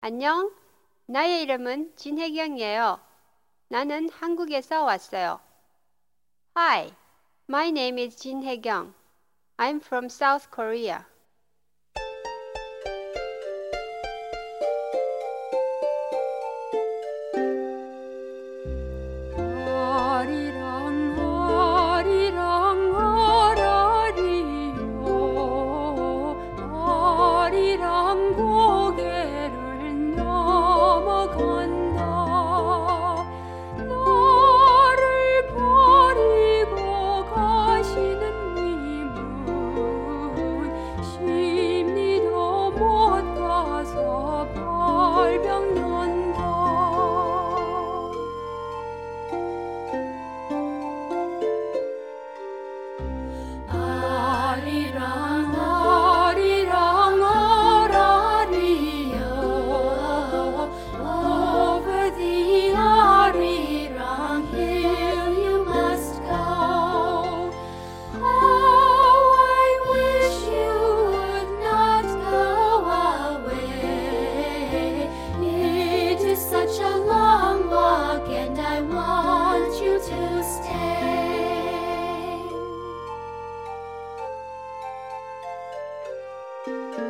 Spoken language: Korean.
안녕. 나의 이름은 진혜경이에요. 나는 한국에서 왔어요. Hi, my name is Hae-kyung. I'm from South Korea. Thank you.